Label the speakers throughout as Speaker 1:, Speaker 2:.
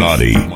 Speaker 1: Manotti.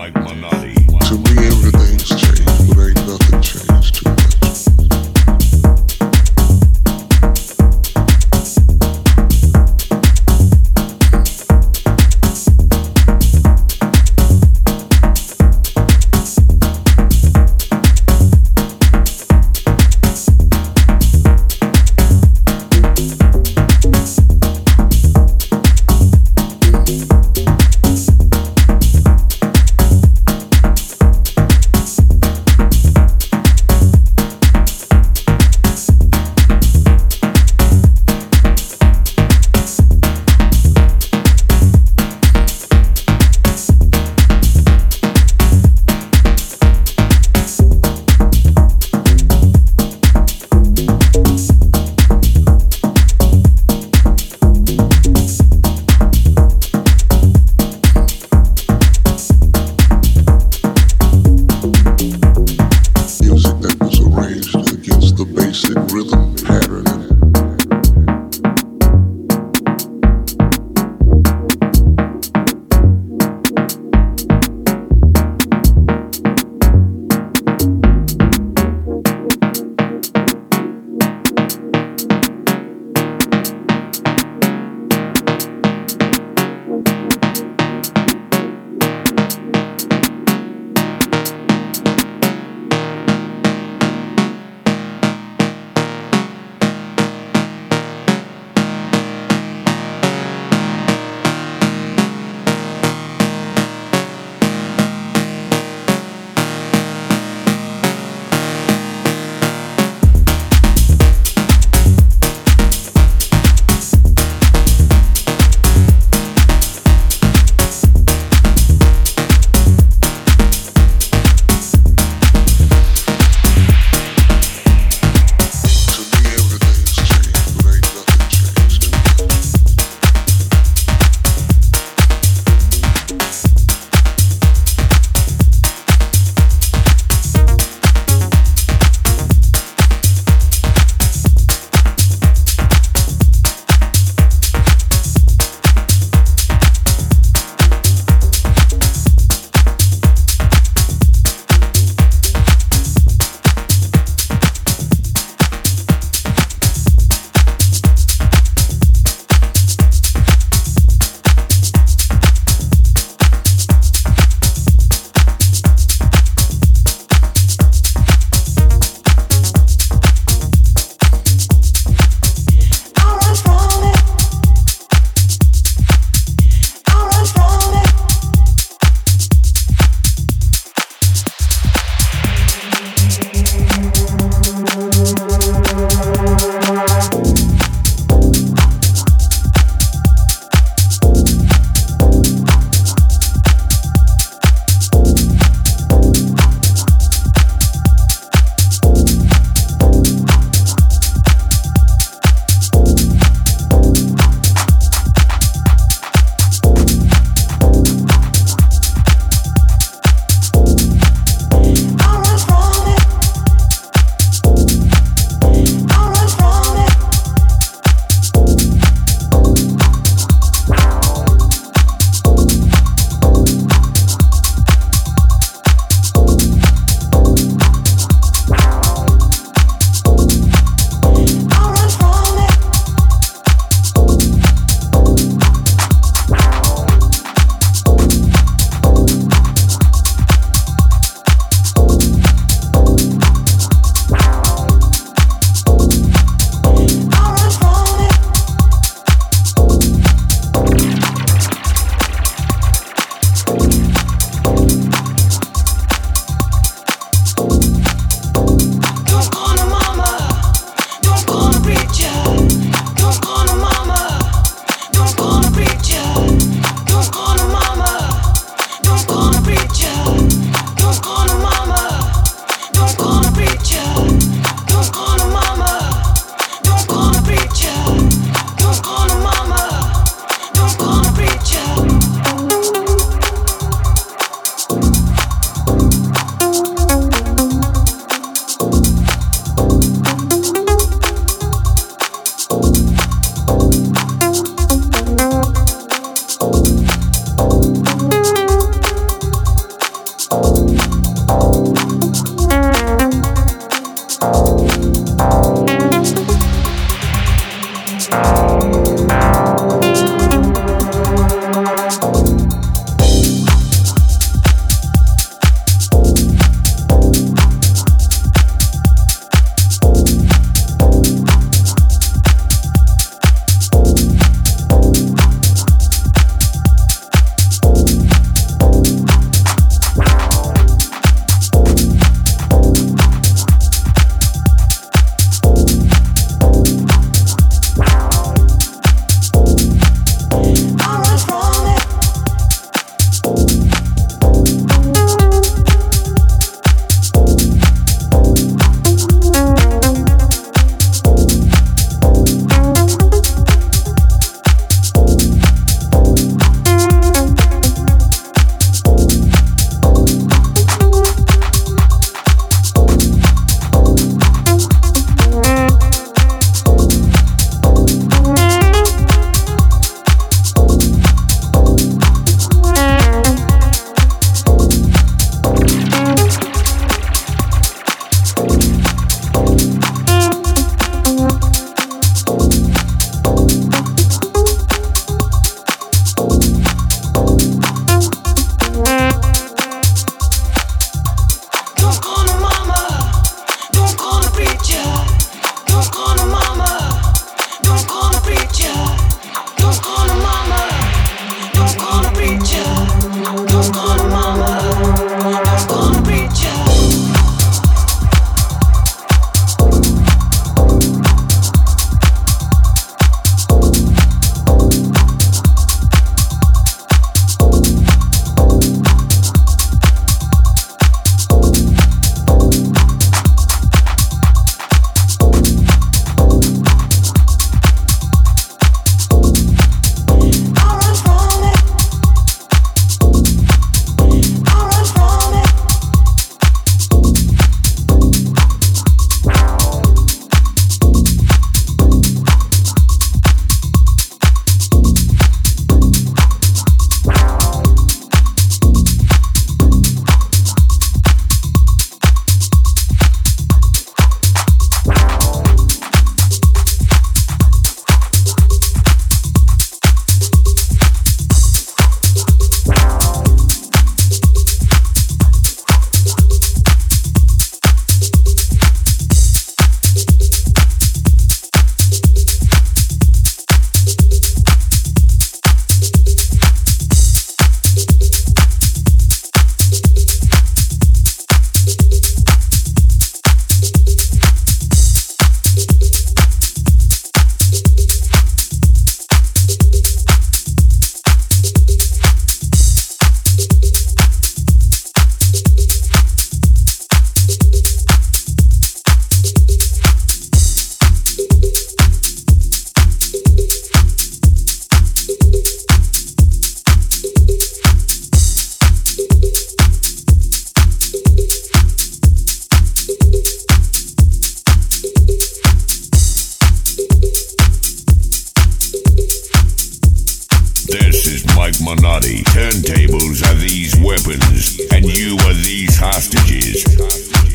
Speaker 2: Manotti. Turntables are these weapons, and you are these hostages.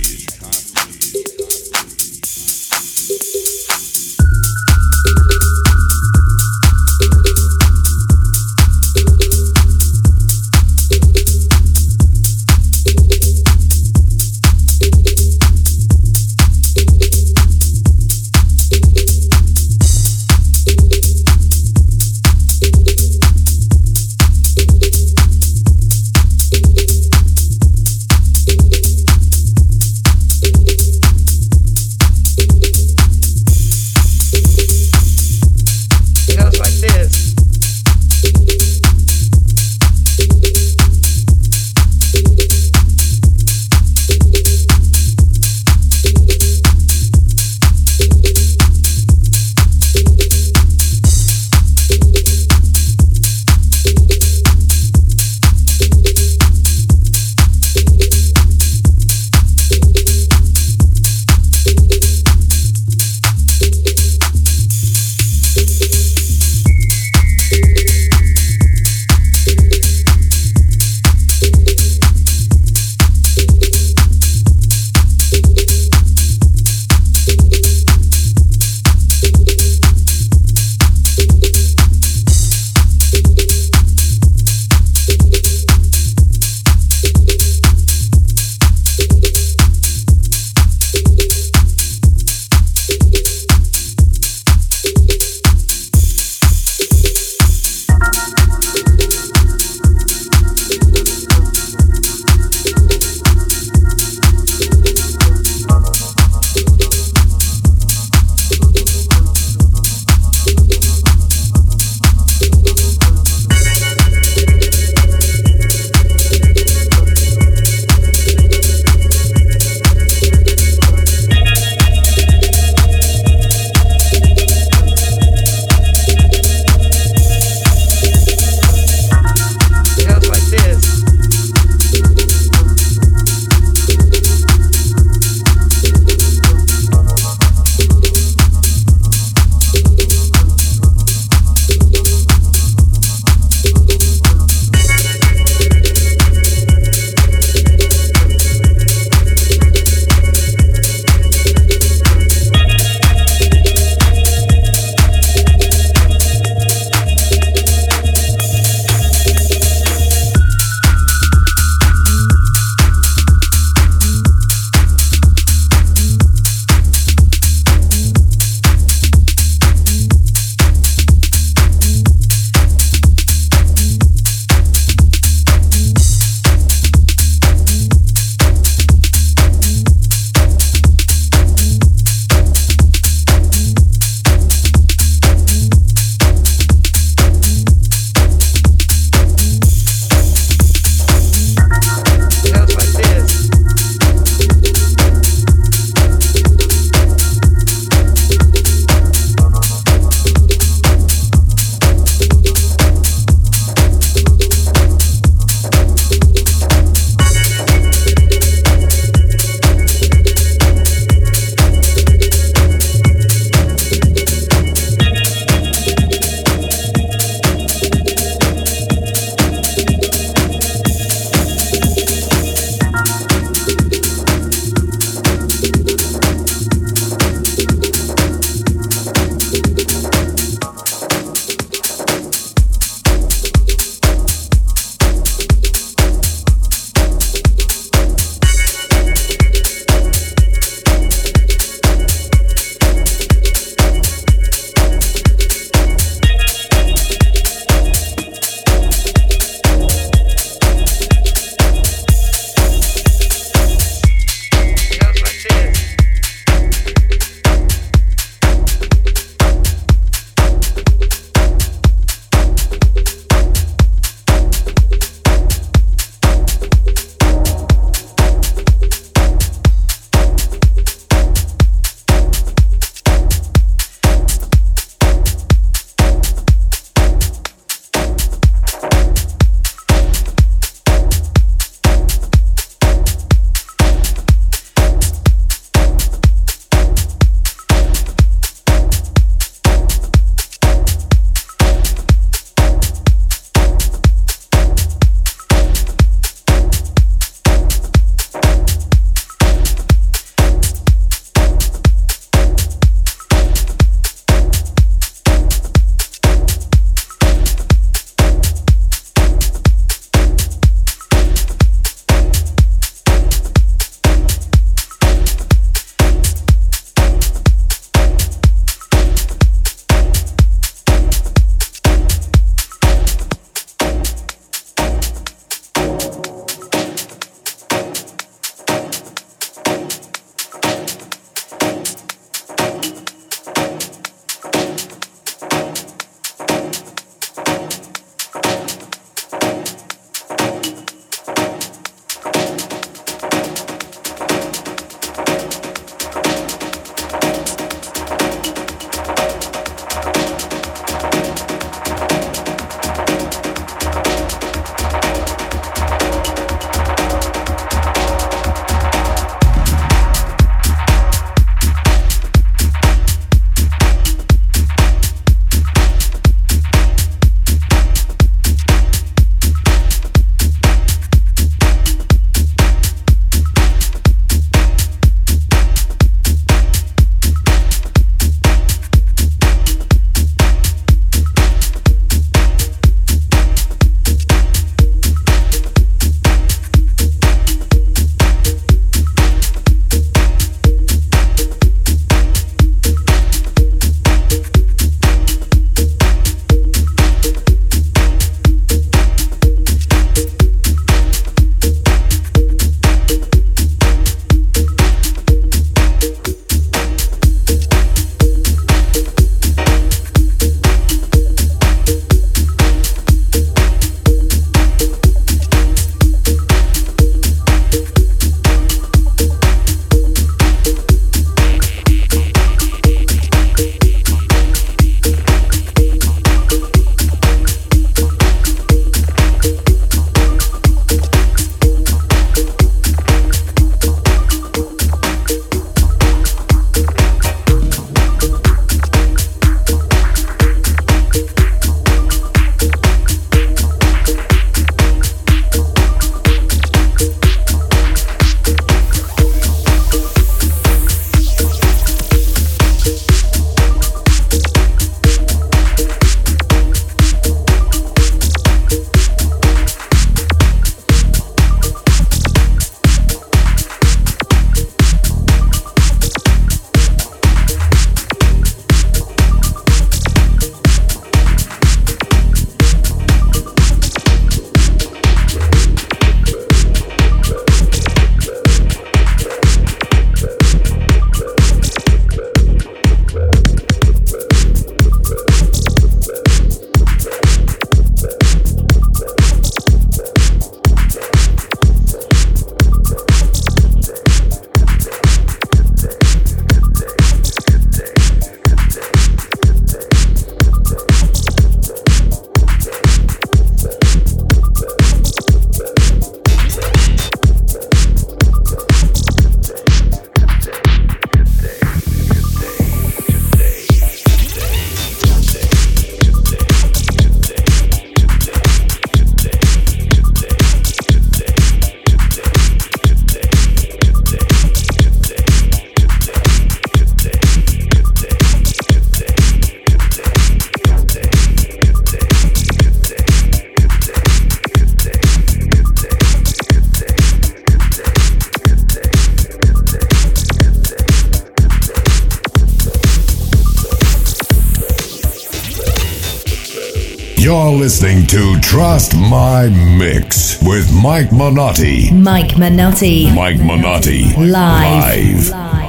Speaker 2: Mix with Mike Manotti.
Speaker 3: Mike Manotti.
Speaker 2: Mike Manotti.
Speaker 3: Live.
Speaker 2: Live.
Speaker 4: Live.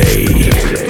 Speaker 4: Day.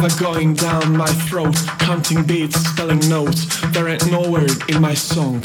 Speaker 4: lava going down my throat, counting beats, spelling notes. There ain't no word in my song.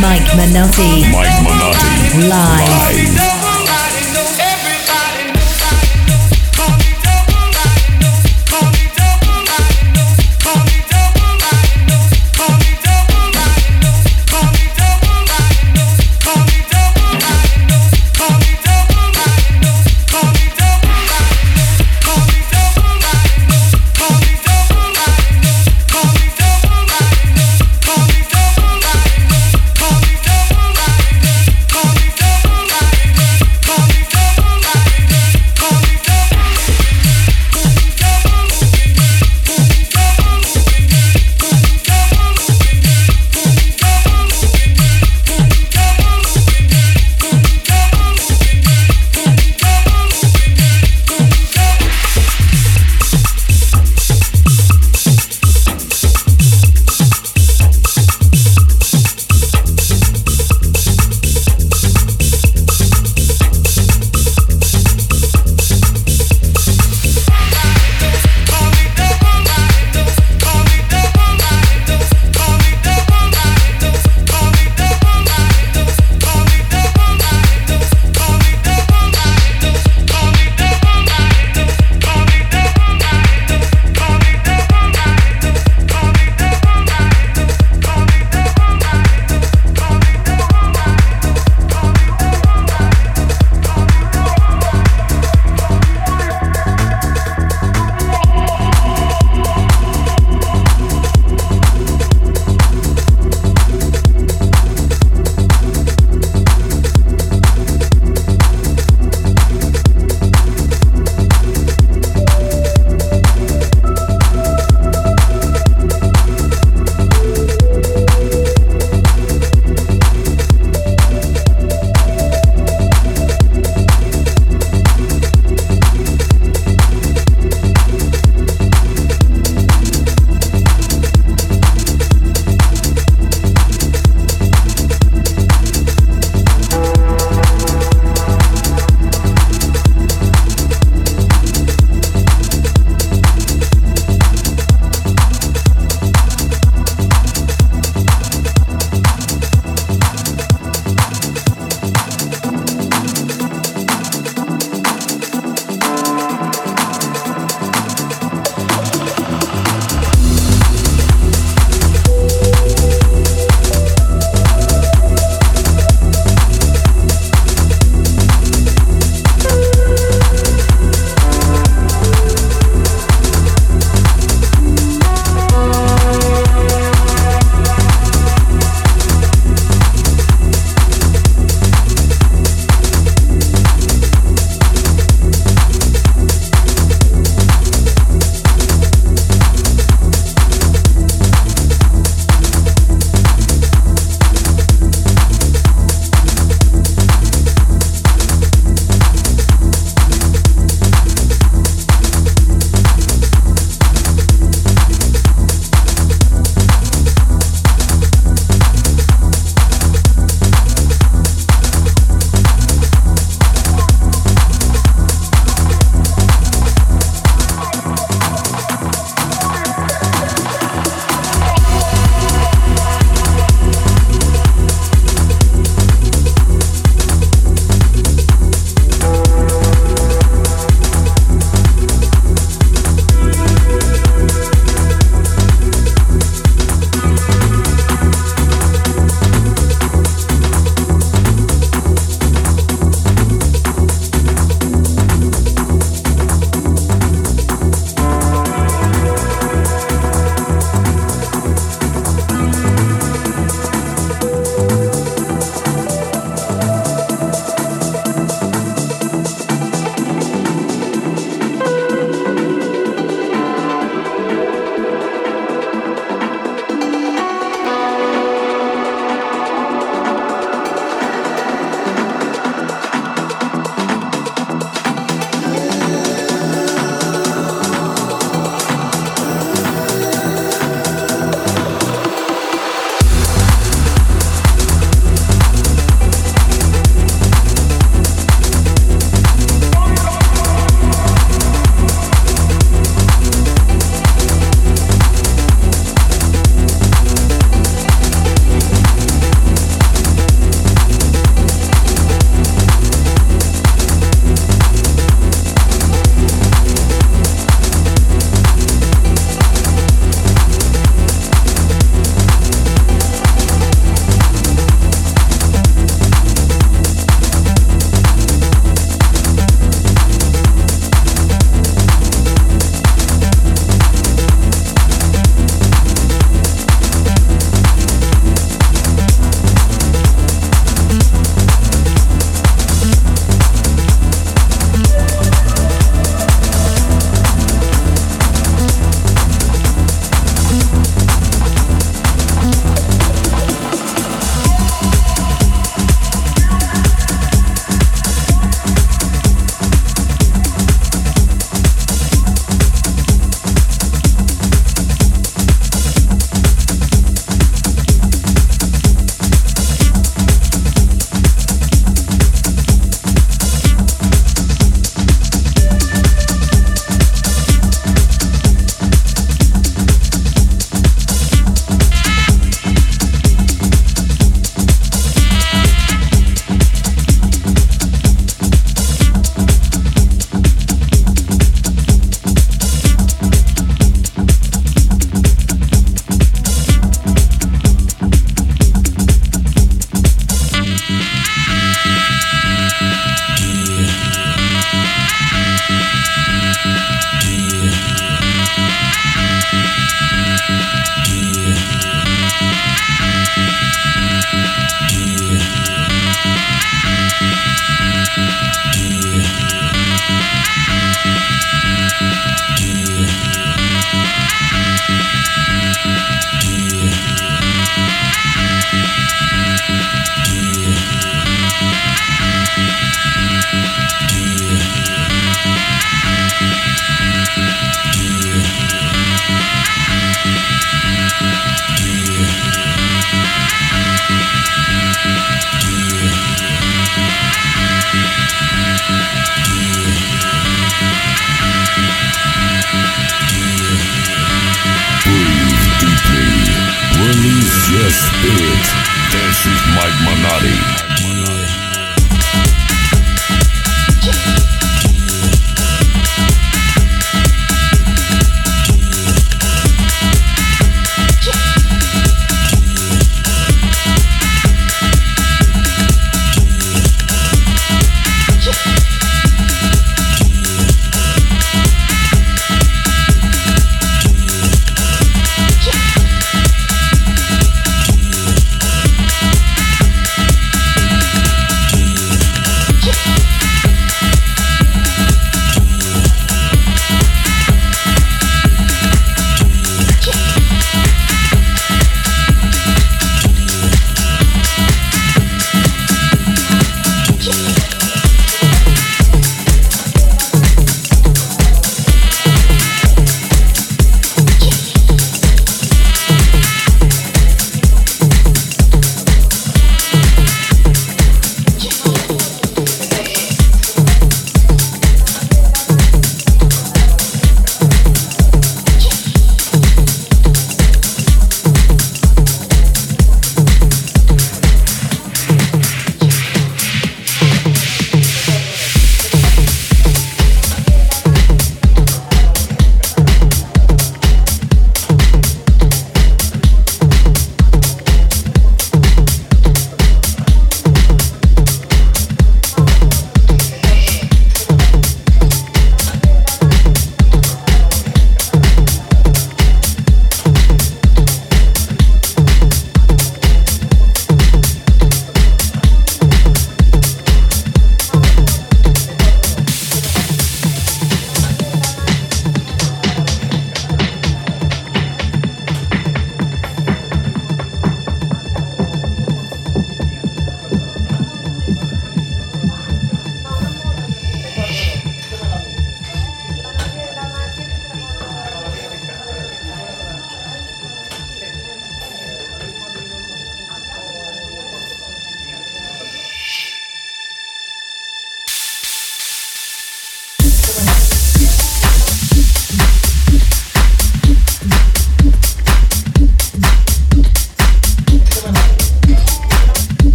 Speaker 4: Mike
Speaker 3: Manotti.
Speaker 2: Mike Manotti.
Speaker 3: Live.
Speaker 2: Live.